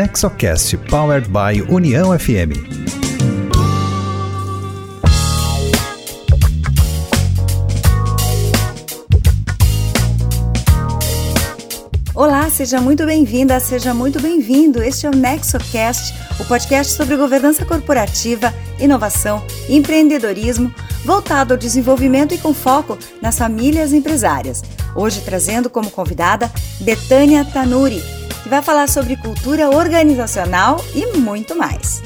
Nexocast Powered by União FM. Olá, seja muito bem-vinda, seja muito bem-vindo. Este é o NexoCast, o podcast sobre governança corporativa, inovação e empreendedorismo voltado ao desenvolvimento e com foco nas famílias empresárias. Hoje trazendo como convidada Betânia Tanuri, vai falar sobre cultura organizacional e muito mais.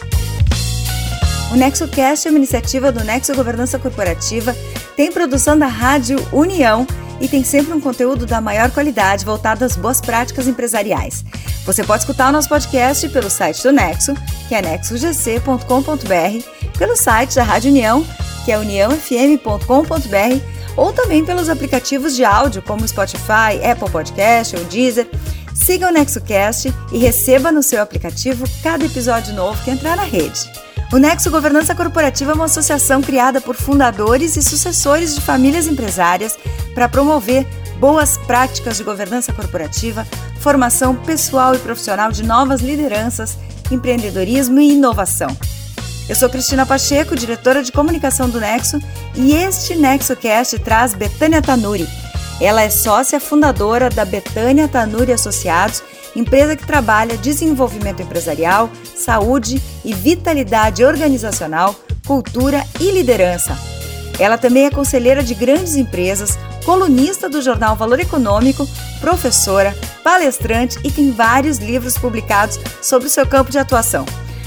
O NexoCast é uma iniciativa do Nexo Governança Corporativa, tem produção da Rádio União e tem sempre um conteúdo da maior qualidade voltado às boas práticas empresariais. Você pode escutar o nosso podcast pelo site do Nexo, que é nexogc.com.br, pelo site da Rádio União, que é uniãofm.com.br, ou também pelos aplicativos de áudio como Spotify, Apple Podcast ou Deezer. Siga o NexoCast e receba no seu aplicativo cada episódio novo que entrar na rede. O Nexo Governança Corporativa é uma associação criada por fundadores e sucessores de famílias empresárias para promover boas práticas de governança corporativa, formação pessoal e profissional de novas lideranças, empreendedorismo e inovação. Eu sou Cristina Pacheco, diretora de comunicação do Nexo, e este NexoCast traz Betânia Tanuri. Ela é sócia fundadora da Betânia Tanuri Associados, empresa que trabalha desenvolvimento empresarial, saúde e vitalidade organizacional, cultura e liderança. Ela também é conselheira de grandes empresas, colunista do jornal Valor Econômico, professora, palestrante e tem vários livros publicados sobre o seu campo de atuação.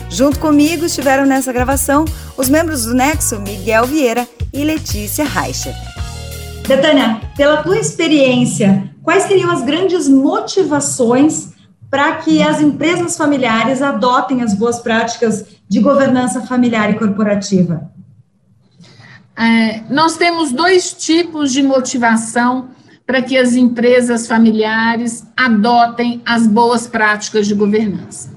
Junto comigo estiveram nessa gravação os membros do Nexo Miguel Vieira e Letícia Reicher. Betânia, pela tua experiência, quais seriam as grandes motivações para que as empresas familiares adotem as boas práticas de governança familiar e corporativa? É, nós temos dois tipos de motivação para que as empresas familiares adotem as boas práticas de governança.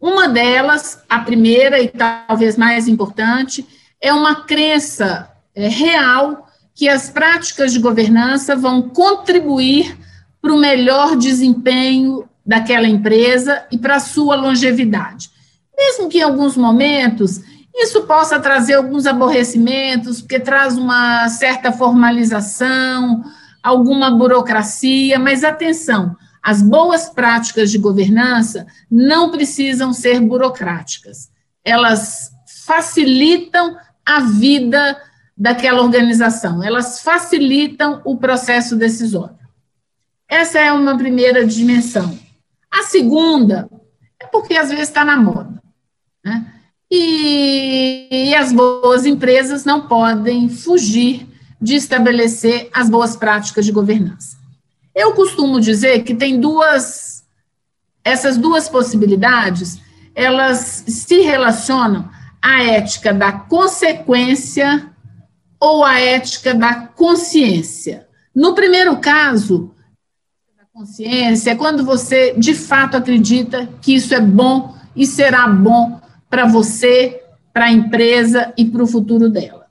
Uma delas, a primeira e talvez mais importante, é uma crença é, real que as práticas de governança vão contribuir para o melhor desempenho daquela empresa e para a sua longevidade. Mesmo que em alguns momentos isso possa trazer alguns aborrecimentos, porque traz uma certa formalização, alguma burocracia, mas atenção, as boas práticas de governança não precisam ser burocráticas. Elas facilitam a vida daquela organização, elas facilitam o processo decisório. Essa é uma primeira dimensão. A segunda é porque às vezes está na moda. Né? E, e as boas empresas não podem fugir de estabelecer as boas práticas de governança. Eu costumo dizer que tem duas, essas duas possibilidades, elas se relacionam à ética da consequência ou à ética da consciência. No primeiro caso, a consciência é quando você de fato acredita que isso é bom e será bom para você, para a empresa e para o futuro dela.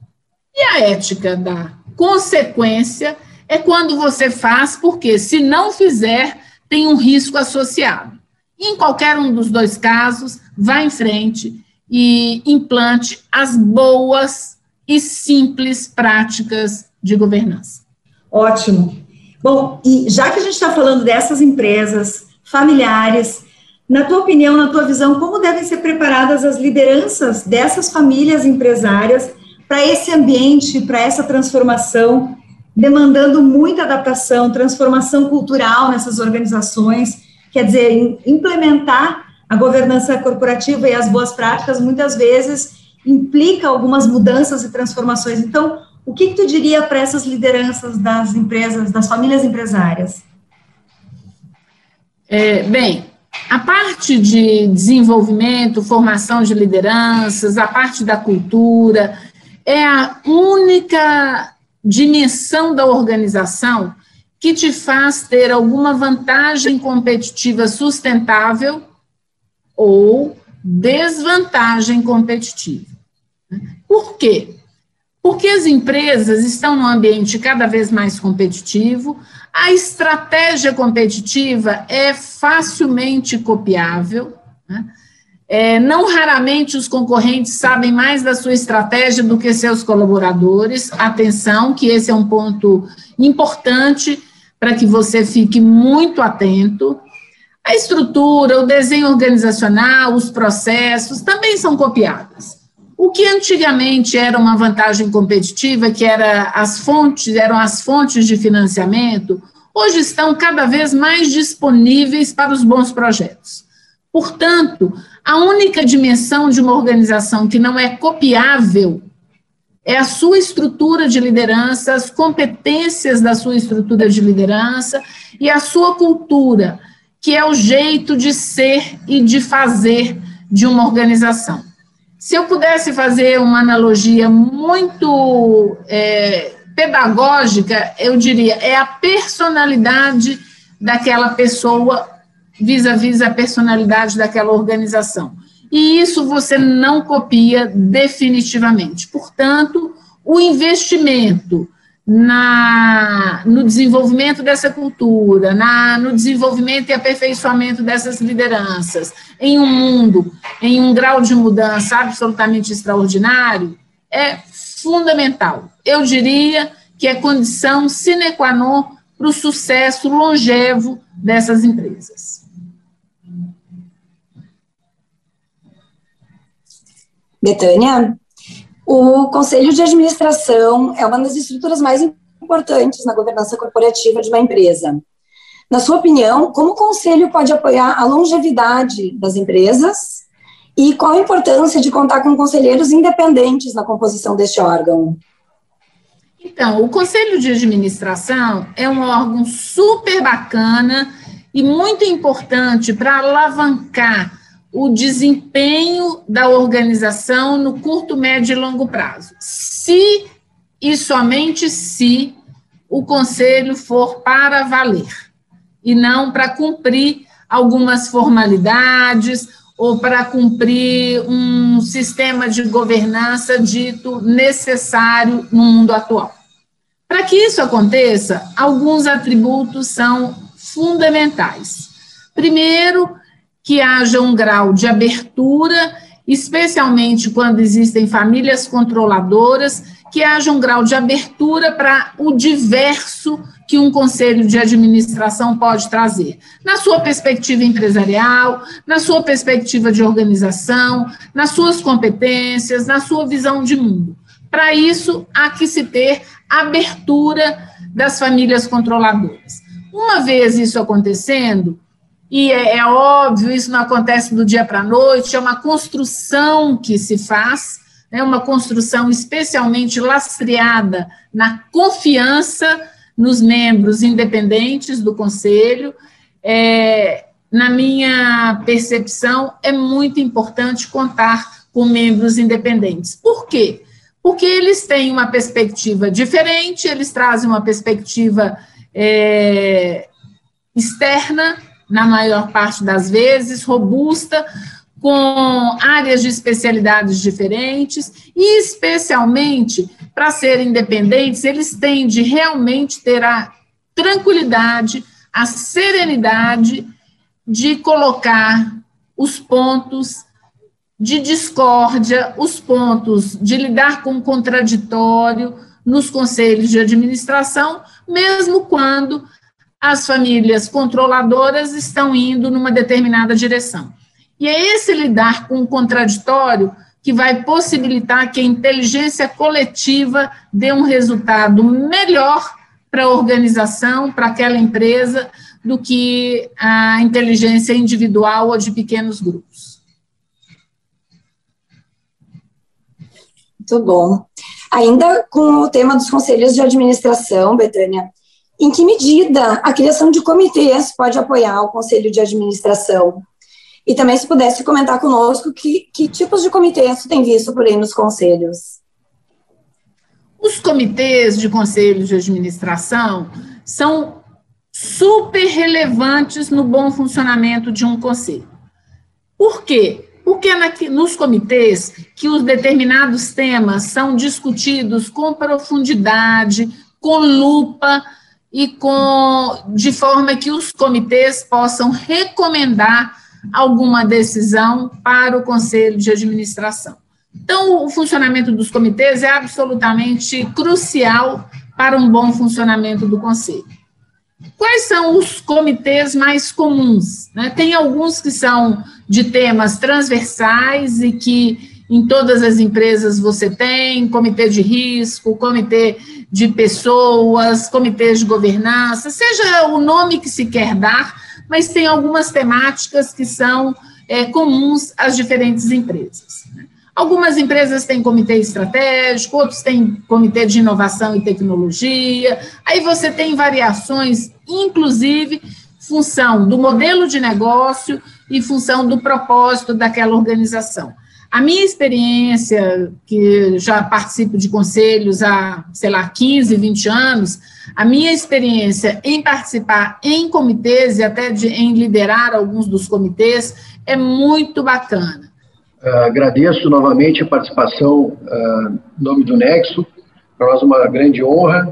E a ética da consequência é quando você faz, porque se não fizer, tem um risco associado. Em qualquer um dos dois casos, vá em frente e implante as boas e simples práticas de governança. Ótimo. Bom, e já que a gente está falando dessas empresas familiares, na tua opinião, na tua visão, como devem ser preparadas as lideranças dessas famílias empresárias para esse ambiente, para essa transformação demandando muita adaptação, transformação cultural nessas organizações, quer dizer, implementar a governança corporativa e as boas práticas muitas vezes implica algumas mudanças e transformações. Então, o que, que tu diria para essas lideranças das empresas, das famílias empresárias? É, bem, a parte de desenvolvimento, formação de lideranças, a parte da cultura, é a única dimensão da organização que te faz ter alguma vantagem competitiva sustentável ou desvantagem competitiva. Por quê? Porque as empresas estão num ambiente cada vez mais competitivo, a estratégia competitiva é facilmente copiável, né? É, não raramente os concorrentes sabem mais da sua estratégia do que seus colaboradores. Atenção, que esse é um ponto importante para que você fique muito atento. A estrutura, o desenho organizacional, os processos também são copiados. O que antigamente era uma vantagem competitiva, que era as fontes, eram as fontes de financiamento, hoje estão cada vez mais disponíveis para os bons projetos. Portanto, a única dimensão de uma organização que não é copiável é a sua estrutura de liderança, as competências da sua estrutura de liderança e a sua cultura, que é o jeito de ser e de fazer de uma organização. Se eu pudesse fazer uma analogia muito é, pedagógica, eu diria é a personalidade daquela pessoa vis-à-vis -vis a personalidade daquela organização. E isso você não copia definitivamente. Portanto, o investimento na, no desenvolvimento dessa cultura, na, no desenvolvimento e aperfeiçoamento dessas lideranças, em um mundo, em um grau de mudança absolutamente extraordinário, é fundamental. Eu diria que é condição sine qua non para o sucesso longevo dessas empresas. Betânia, o Conselho de Administração é uma das estruturas mais importantes na governança corporativa de uma empresa. Na sua opinião, como o Conselho pode apoiar a longevidade das empresas e qual a importância de contar com conselheiros independentes na composição deste órgão? Então, o Conselho de Administração é um órgão super bacana e muito importante para alavancar o desempenho da organização no curto, médio e longo prazo. Se e somente se o conselho for para valer e não para cumprir algumas formalidades ou para cumprir um sistema de governança dito necessário no mundo atual. Para que isso aconteça, alguns atributos são fundamentais. Primeiro, que haja um grau de abertura, especialmente quando existem famílias controladoras, que haja um grau de abertura para o diverso que um conselho de administração pode trazer, na sua perspectiva empresarial, na sua perspectiva de organização, nas suas competências, na sua visão de mundo. Para isso, há que se ter abertura das famílias controladoras. Uma vez isso acontecendo, e é, é óbvio, isso não acontece do dia para a noite, é uma construção que se faz, é né, uma construção especialmente lastreada na confiança nos membros independentes do Conselho. É, na minha percepção, é muito importante contar com membros independentes. Por quê? Porque eles têm uma perspectiva diferente, eles trazem uma perspectiva é, externa na maior parte das vezes, robusta, com áreas de especialidades diferentes, e especialmente para serem independentes, eles têm de realmente ter a tranquilidade, a serenidade de colocar os pontos de discórdia, os pontos de lidar com o contraditório nos conselhos de administração, mesmo quando as famílias controladoras estão indo numa determinada direção. E é esse lidar com o contraditório que vai possibilitar que a inteligência coletiva dê um resultado melhor para a organização, para aquela empresa, do que a inteligência individual ou de pequenos grupos. Muito bom. Ainda com o tema dos conselhos de administração, Betânia, em que medida a criação de comitês pode apoiar o conselho de administração? E também, se pudesse comentar conosco, que, que tipos de comitês tem visto por aí nos conselhos? Os comitês de conselhos de administração são super relevantes no bom funcionamento de um conselho. Por quê? Porque nos comitês que os determinados temas são discutidos com profundidade, com lupa e com de forma que os comitês possam recomendar alguma decisão para o conselho de administração. Então, o funcionamento dos comitês é absolutamente crucial para um bom funcionamento do conselho. Quais são os comitês mais comuns? Né? Tem alguns que são de temas transversais e que em todas as empresas você tem, comitê de risco, comitê de pessoas, comitês de governança, seja o nome que se quer dar, mas tem algumas temáticas que são é, comuns às diferentes empresas. Né? Algumas empresas têm comitê estratégico, outros têm comitê de inovação e tecnologia. Aí você tem variações, inclusive, função do modelo de negócio e função do propósito daquela organização. A minha experiência, que já participo de conselhos há, sei lá, 15, 20 anos, a minha experiência em participar em comitês e até de, em liderar alguns dos comitês é muito bacana. Uh, agradeço novamente a participação uh, em nome do Nexo, para nós uma grande honra.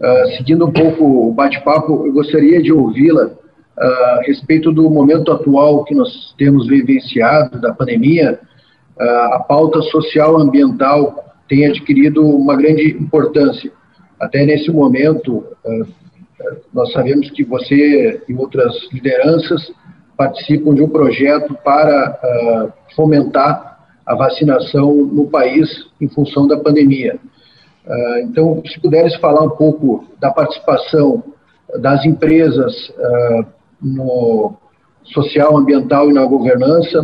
Uh, seguindo um pouco o bate-papo, eu gostaria de ouvi-la a respeito do momento atual que nós temos vivenciado, da pandemia, a pauta social ambiental tem adquirido uma grande importância. Até nesse momento, nós sabemos que você e outras lideranças participam de um projeto para uh, fomentar a vacinação no país em função da pandemia. Então, se puderes falar um pouco da participação das empresas no social, ambiental e na governança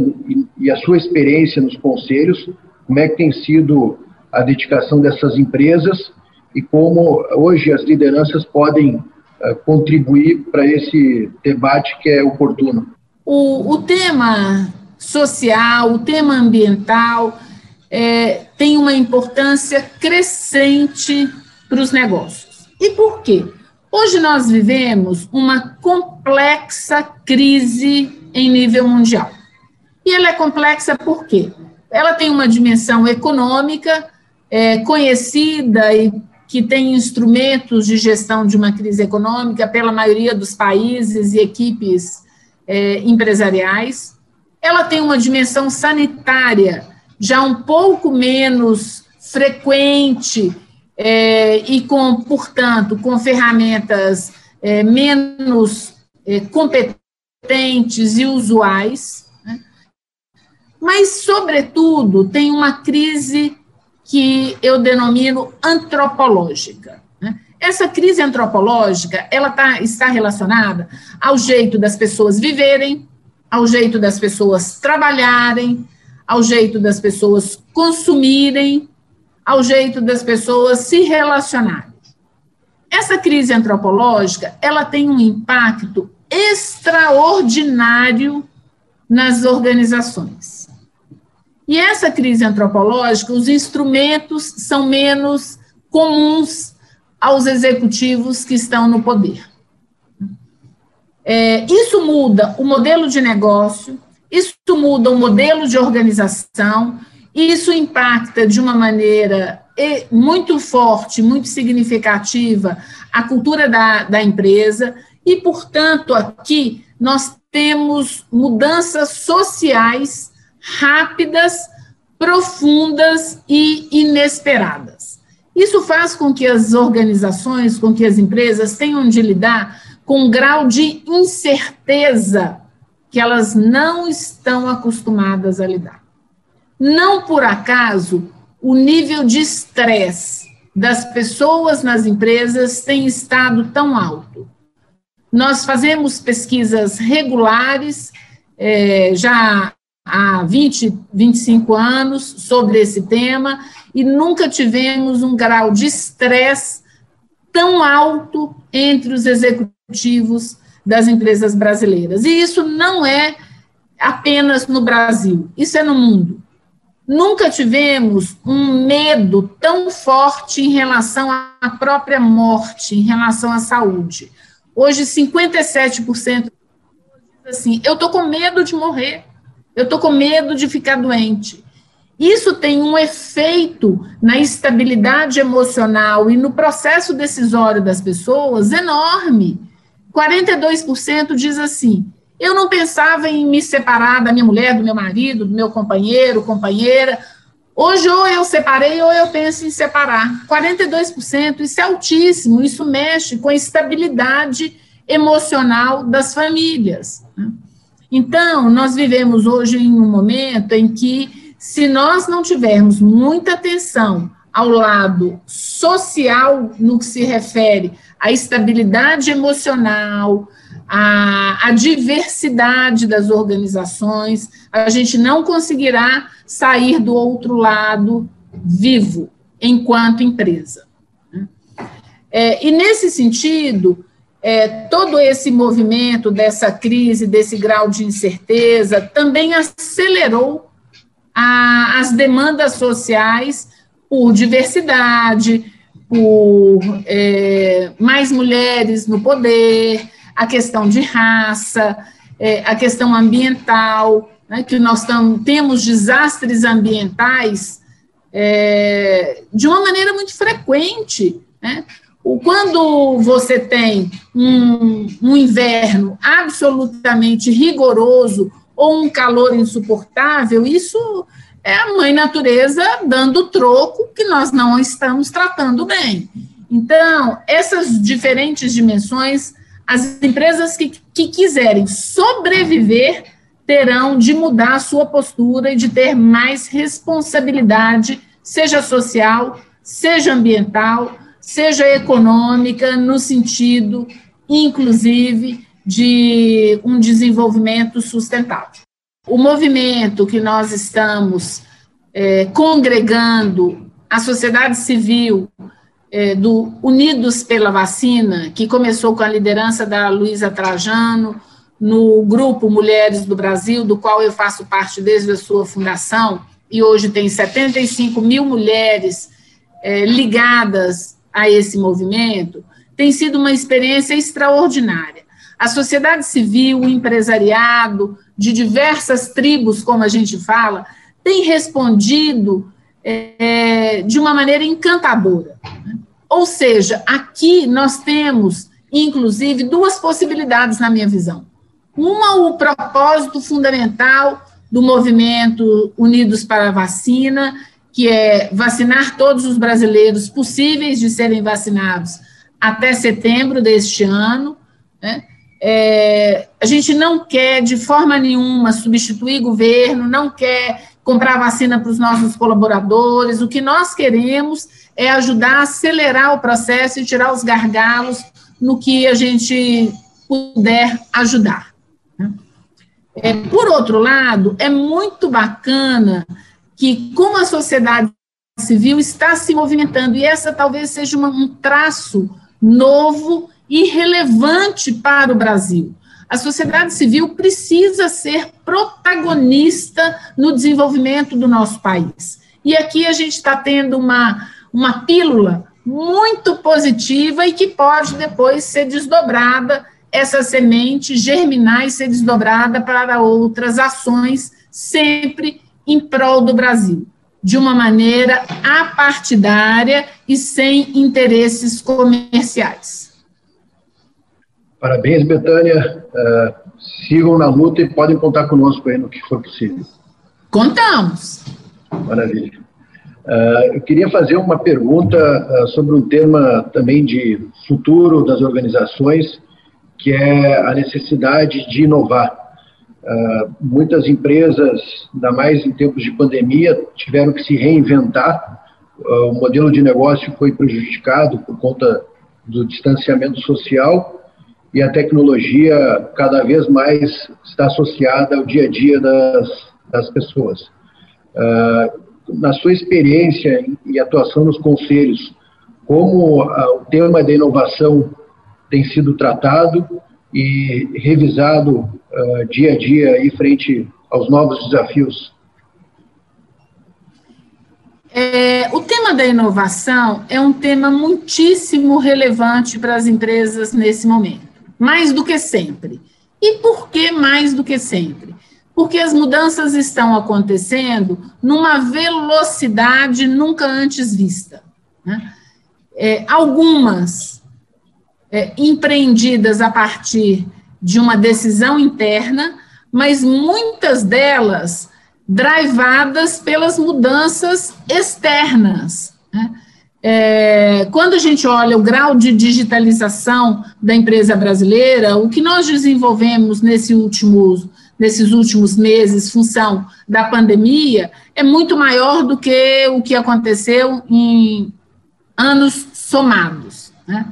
e, a sua experiência nos conselhos, como é que tem sido a dedicação dessas empresas e como hoje as lideranças podem contribuir para esse debate que é oportuno. O, o tema social, o tema ambiental é, tem uma importância crescente para os negócios. E por quê? Hoje nós vivemos uma complexa crise em nível mundial. E ela é complexa por quê? Ela tem uma dimensão econômica é, conhecida e que tem instrumentos de gestão de uma crise econômica pela maioria dos países e equipes é, empresariais. Ela tem uma dimensão sanitária já um pouco menos frequente é, e com, portanto, com ferramentas é, menos é, competentes e usuais? Mas, sobretudo, tem uma crise que eu denomino antropológica. Essa crise antropológica, ela tá, está relacionada ao jeito das pessoas viverem, ao jeito das pessoas trabalharem, ao jeito das pessoas consumirem, ao jeito das pessoas se relacionarem. Essa crise antropológica, ela tem um impacto extraordinário nas organizações. E essa crise antropológica, os instrumentos são menos comuns aos executivos que estão no poder. É, isso muda o modelo de negócio, isso muda o modelo de organização, isso impacta de uma maneira muito forte, muito significativa a cultura da, da empresa, e, portanto, aqui nós temos mudanças sociais rápidas, profundas e inesperadas. Isso faz com que as organizações, com que as empresas tenham de lidar com um grau de incerteza que elas não estão acostumadas a lidar. Não por acaso o nível de estresse das pessoas nas empresas tem estado tão alto. Nós fazemos pesquisas regulares, é, já há 20, 25 anos, sobre esse tema, e nunca tivemos um grau de estresse tão alto entre os executivos das empresas brasileiras. E isso não é apenas no Brasil, isso é no mundo. Nunca tivemos um medo tão forte em relação à própria morte, em relação à saúde. Hoje, 57% assim, eu estou com medo de morrer. Eu estou com medo de ficar doente. Isso tem um efeito na estabilidade emocional e no processo decisório das pessoas enorme. 42% diz assim: eu não pensava em me separar da minha mulher, do meu marido, do meu companheiro, companheira. Hoje, ou eu separei, ou eu penso em separar. 42%, isso é altíssimo, isso mexe com a estabilidade emocional das famílias. Né? Então, nós vivemos hoje em um momento em que, se nós não tivermos muita atenção ao lado social, no que se refere à estabilidade emocional, à, à diversidade das organizações, a gente não conseguirá sair do outro lado vivo, enquanto empresa. É, e, nesse sentido, é, todo esse movimento dessa crise, desse grau de incerteza, também acelerou a, as demandas sociais por diversidade, por é, mais mulheres no poder, a questão de raça, é, a questão ambiental, né, que nós tam, temos desastres ambientais é, de uma maneira muito frequente. Né? Quando você tem um, um inverno absolutamente rigoroso ou um calor insuportável, isso é a mãe natureza dando troco que nós não estamos tratando bem. Então, essas diferentes dimensões, as empresas que, que quiserem sobreviver terão de mudar a sua postura e de ter mais responsabilidade, seja social, seja ambiental, seja econômica, no sentido, inclusive, de um desenvolvimento sustentável. O movimento que nós estamos é, congregando, a sociedade civil é, do Unidos pela Vacina, que começou com a liderança da Luísa Trajano, no grupo Mulheres do Brasil, do qual eu faço parte desde a sua fundação, e hoje tem 75 mil mulheres é, ligadas a esse movimento, tem sido uma experiência extraordinária. A sociedade civil, o empresariado, de diversas tribos, como a gente fala, tem respondido é, de uma maneira encantadora. Ou seja, aqui nós temos, inclusive, duas possibilidades na minha visão. Uma, o propósito fundamental do movimento Unidos para a Vacina, que é vacinar todos os brasileiros possíveis de serem vacinados até setembro deste ano. Né? É, a gente não quer, de forma nenhuma, substituir governo, não quer comprar vacina para os nossos colaboradores. O que nós queremos é ajudar a acelerar o processo e tirar os gargalos no que a gente puder ajudar. Né? É, por outro lado, é muito bacana que, como a sociedade civil está se movimentando, e essa talvez seja uma, um traço novo e relevante para o Brasil. A sociedade civil precisa ser protagonista no desenvolvimento do nosso país. E aqui a gente está tendo uma, uma pílula muito positiva e que pode depois ser desdobrada, essa semente germinar e ser desdobrada para outras ações, sempre em prol do Brasil, de uma maneira apartidária e sem interesses comerciais. Parabéns, Betânia. Uh, sigam na luta e podem contar conosco aí no que for possível. Contamos. Maravilha. Uh, eu queria fazer uma pergunta uh, sobre um tema também de futuro das organizações, que é a necessidade de inovar. Uh, muitas empresas, ainda mais em tempos de pandemia, tiveram que se reinventar. Uh, o modelo de negócio foi prejudicado por conta do distanciamento social e a tecnologia cada vez mais está associada ao dia a dia das, das pessoas. Uh, na sua experiência e atuação nos conselhos, como o tema da inovação tem sido tratado e revisado uh, dia a dia aí frente aos novos desafios? É, o tema da inovação é um tema muitíssimo relevante para as empresas nesse momento, mais do que sempre. E por que mais do que sempre? porque as mudanças estão acontecendo numa velocidade nunca antes vista. Né? É, algumas é, empreendidas a partir de uma decisão interna, mas muitas delas drivadas pelas mudanças externas. Né? É, quando a gente olha o grau de digitalização da empresa brasileira, o que nós desenvolvemos nesse último, nesses últimos meses, função da pandemia, é muito maior do que o que aconteceu em anos somados. Né?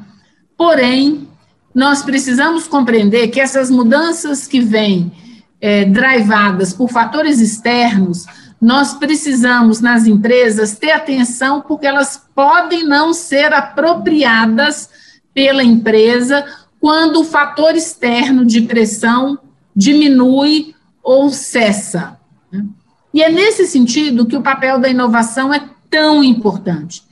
Porém, nós precisamos compreender que essas mudanças que vêm é, drivadas por fatores externos, nós precisamos, nas empresas, ter atenção, porque elas podem não ser apropriadas pela empresa quando o fator externo de pressão diminui ou cessa. Né? E é nesse sentido que o papel da inovação é tão importante.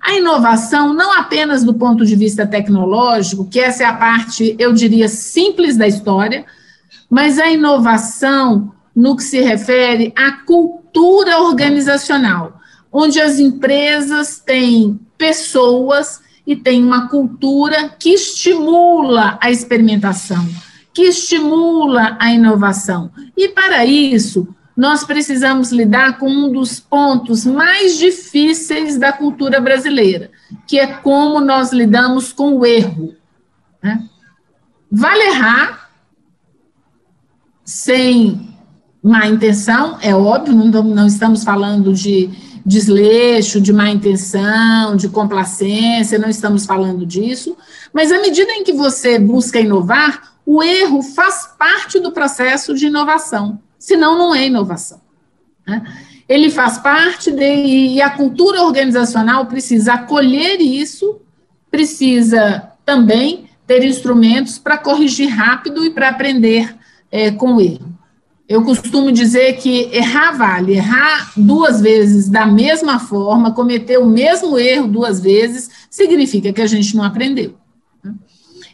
A inovação, não apenas do ponto de vista tecnológico, que essa é a parte, eu diria, simples da história, mas a inovação no que se refere à cultura organizacional, onde as empresas têm pessoas e têm uma cultura que estimula a experimentação, que estimula a inovação. E para isso, nós precisamos lidar com um dos pontos mais difíceis da cultura brasileira, que é como nós lidamos com o erro. Né? Vale errar sem má intenção, é óbvio, não, não estamos falando de desleixo, de má intenção, de complacência, não estamos falando disso, mas à medida em que você busca inovar, o erro faz parte do processo de inovação senão não é inovação. Né? Ele faz parte de, e a cultura organizacional precisa acolher isso, precisa também ter instrumentos para corrigir rápido e para aprender é, com erro. Eu costumo dizer que errar vale, errar duas vezes da mesma forma, cometer o mesmo erro duas vezes, significa que a gente não aprendeu.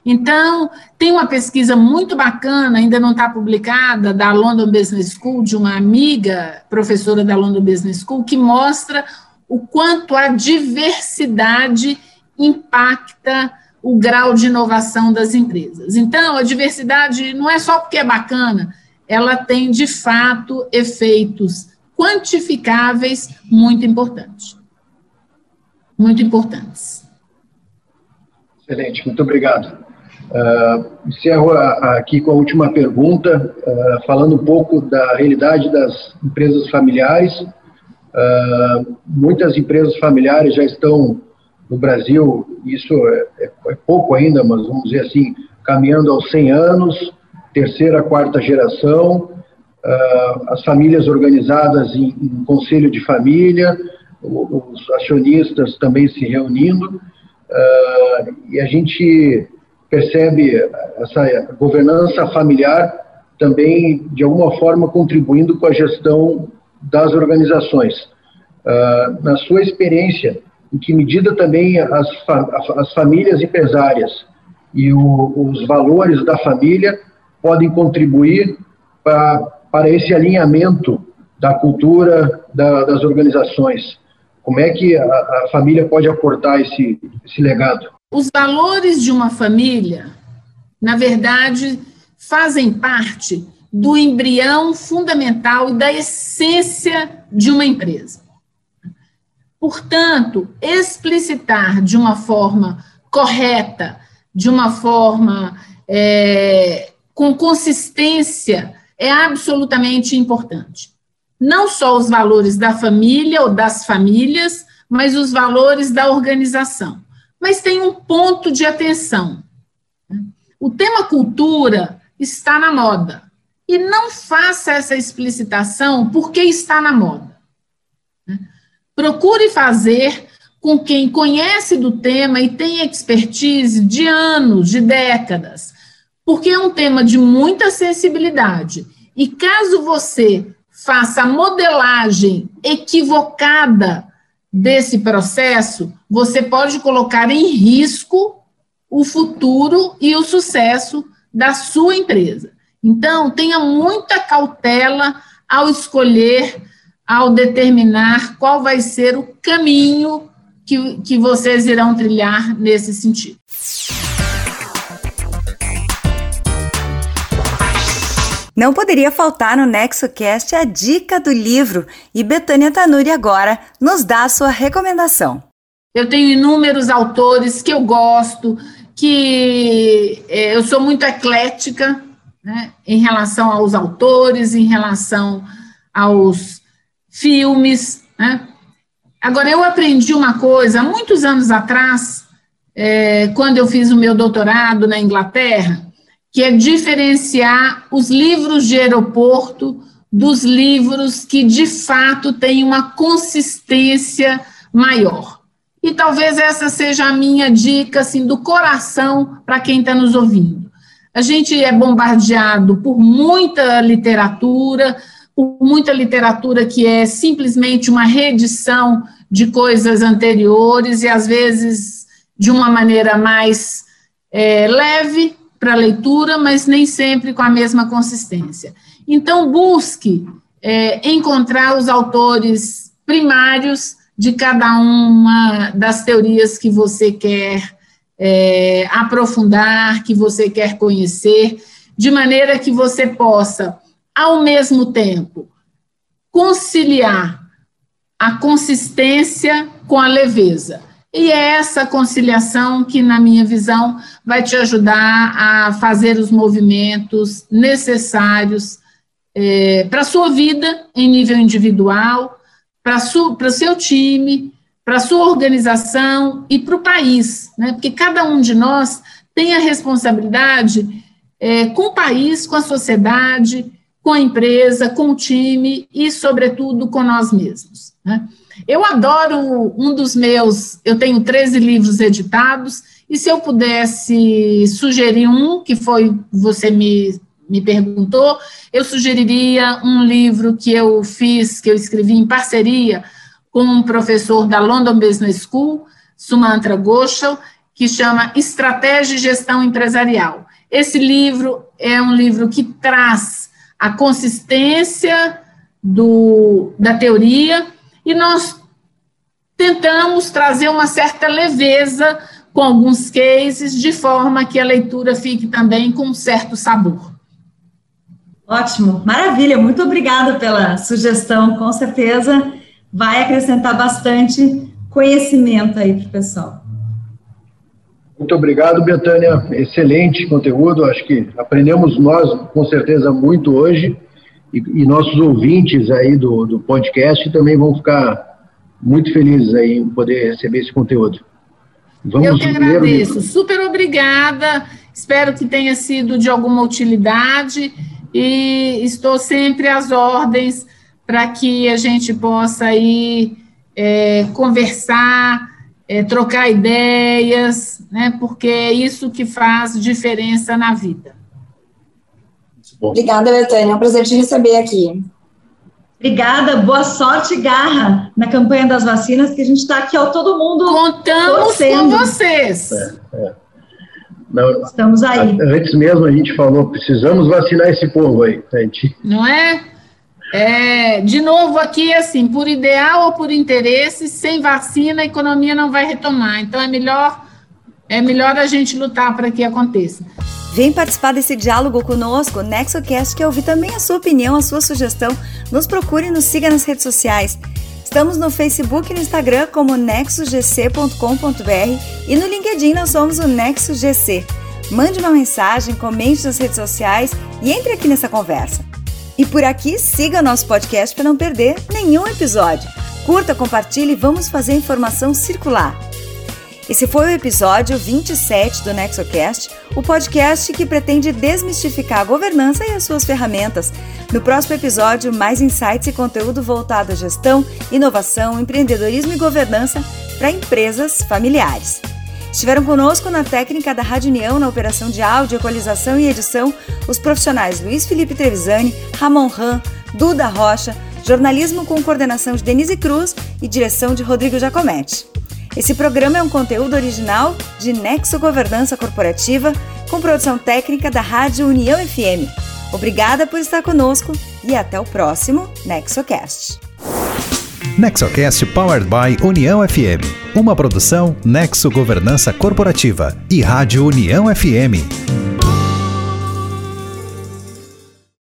Então, tem uma pesquisa muito bacana, ainda não está publicada, da London Business School, de uma amiga professora da London Business School, que mostra o quanto a diversidade impacta o grau de inovação das empresas. Então, a diversidade não é só porque é bacana, ela tem, de fato, efeitos quantificáveis muito importantes. Muito importantes. Excelente, muito obrigado. Uh, encerro aqui com a última pergunta, uh, falando um pouco da realidade das empresas familiares. Uh, muitas empresas familiares já estão no Brasil, isso é, é, é, pouco ainda, mas vamos dizer assim, caminhando aos 100 anos, terceira, quarta geração, as famílias organizadas em, em conselho de família, os acionistas também se reunindo, e a gente percebe essa governança familiar também, de alguma forma, contribuindo com a gestão das organizações. Uh, na sua experiência, em que medida também as, as famílias empresárias e o, os valores da família podem contribuir pra, para esse alinhamento da cultura da, das organizações? Como é que a, a família pode aportar esse, esse legado? Os valores de uma família, na verdade, fazem parte do embrião fundamental e da essência de uma empresa. Portanto, explicitar de uma forma correta, de uma forma é, com consistência, é absolutamente importante. Não só os valores da família ou das famílias, mas os valores da organização mas tem um ponto de atenção. O tema cultura está na moda. E não faça essa explicitação porque está na moda. Procure fazer com quem conhece do tema e tem expertise de anos, de décadas, porque é um tema de muita sensibilidade. E caso você faça a modelagem equivocada desse processo, você pode colocar em risco o futuro e o sucesso da sua empresa. Então, tenha muita cautela ao escolher, ao determinar qual vai ser o caminho que, que vocês irão trilhar nesse sentido. Não poderia faltar no NexoCast a dica do livro e Betânia Tanuri agora nos dá a sua recomendação. Eu tenho inúmeros autores que eu gosto, que é, eu sou muito eclética né, em relação aos autores, em relação aos filmes. Né. Agora, eu aprendi uma coisa, muitos anos atrás, é, quando eu fiz o meu doutorado na Inglaterra, que é diferenciar os livros de aeroporto dos livros que de fato têm uma consistência maior. E talvez essa seja a minha dica assim do coração para quem está nos ouvindo. A gente é bombardeado por muita literatura, por muita literatura que é simplesmente uma reedição de coisas anteriores e às vezes de uma maneira mais é, leve, para leitura, mas nem sempre com a mesma consistência. Então, busque é, encontrar os autores primários de cada uma das teorias que você quer é, aprofundar, que você quer conhecer, de maneira que você possa, ao mesmo tempo, conciliar a consistência com a leveza. E é essa conciliação que, na minha visão, vai te ajudar a fazer os movimentos necessários é, para a sua vida em nível individual, para o seu time, para a sua organização e para o país, né? porque cada um de nós tem a responsabilidade é, com o país, com a sociedade, com a empresa, com o time e, sobretudo, com nós mesmos. Né? Eu adoro um dos meus, eu tenho 13 livros editados, e se eu pudesse sugerir um, que foi, você me, me perguntou, eu sugeriria um livro que eu fiz, que eu escrevi em parceria com um professor da London Business School, Sumantra Ghoshal, que chama Estratégia e Gestão Empresarial. Esse livro é um livro que traz a consistência do, da teoria, e nós tentamos trazer uma certa leveza com alguns cases, de forma que a leitura fique também com um certo sabor. Ótimo, maravilha, muito obrigada pela sugestão, com certeza vai acrescentar bastante conhecimento aí para o pessoal. Muito obrigado, Betânia. Excelente conteúdo. Acho que aprendemos nós, com certeza, muito hoje e, e nossos ouvintes aí do, do podcast também vão ficar muito felizes aí em poder receber esse conteúdo. Vamos Eu que agradeço, super obrigada, espero que tenha sido de alguma utilidade. E estou sempre às ordens para que a gente possa aí é, conversar, é, trocar ideias, né, porque é isso que faz diferença na vida. Obrigada, Betânia. É um prazer te receber aqui. Obrigada, boa sorte garra na campanha das vacinas, que a gente está aqui, ó, todo mundo. Contamos torcendo. com vocês. É, é. Não, Estamos aí. Antes mesmo a gente falou, precisamos vacinar esse povo aí. Gente. Não é? é? De novo aqui, assim, por ideal ou por interesse, sem vacina a economia não vai retomar. Então é melhor, é melhor a gente lutar para que aconteça. Vem participar desse diálogo conosco, NexoCast, quer ouvir também a sua opinião, a sua sugestão. Nos procure e nos siga nas redes sociais. Estamos no Facebook e no Instagram como nexogc.com.br e no LinkedIn nós somos o NexoGC. Mande uma mensagem, comente nas redes sociais e entre aqui nessa conversa. E por aqui, siga nosso podcast para não perder nenhum episódio. Curta, compartilhe e vamos fazer a informação circular. Esse foi o episódio 27 do NexoCast, o podcast que pretende desmistificar a governança e as suas ferramentas. No próximo episódio, mais insights e conteúdo voltado à gestão, inovação, empreendedorismo e governança para empresas familiares. Estiveram conosco na técnica da Rádio União, na operação de áudio, equalização e edição, os profissionais Luiz Felipe Trevisani, Ramon Ram, Duda Rocha, jornalismo com coordenação de Denise Cruz e direção de Rodrigo Giacometti. Esse programa é um conteúdo original de Nexo Governança Corporativa, com produção técnica da Rádio União FM. Obrigada por estar conosco e até o próximo NexoCast. NexoCast Powered by União FM. Uma produção Nexo Governança Corporativa e Rádio União FM.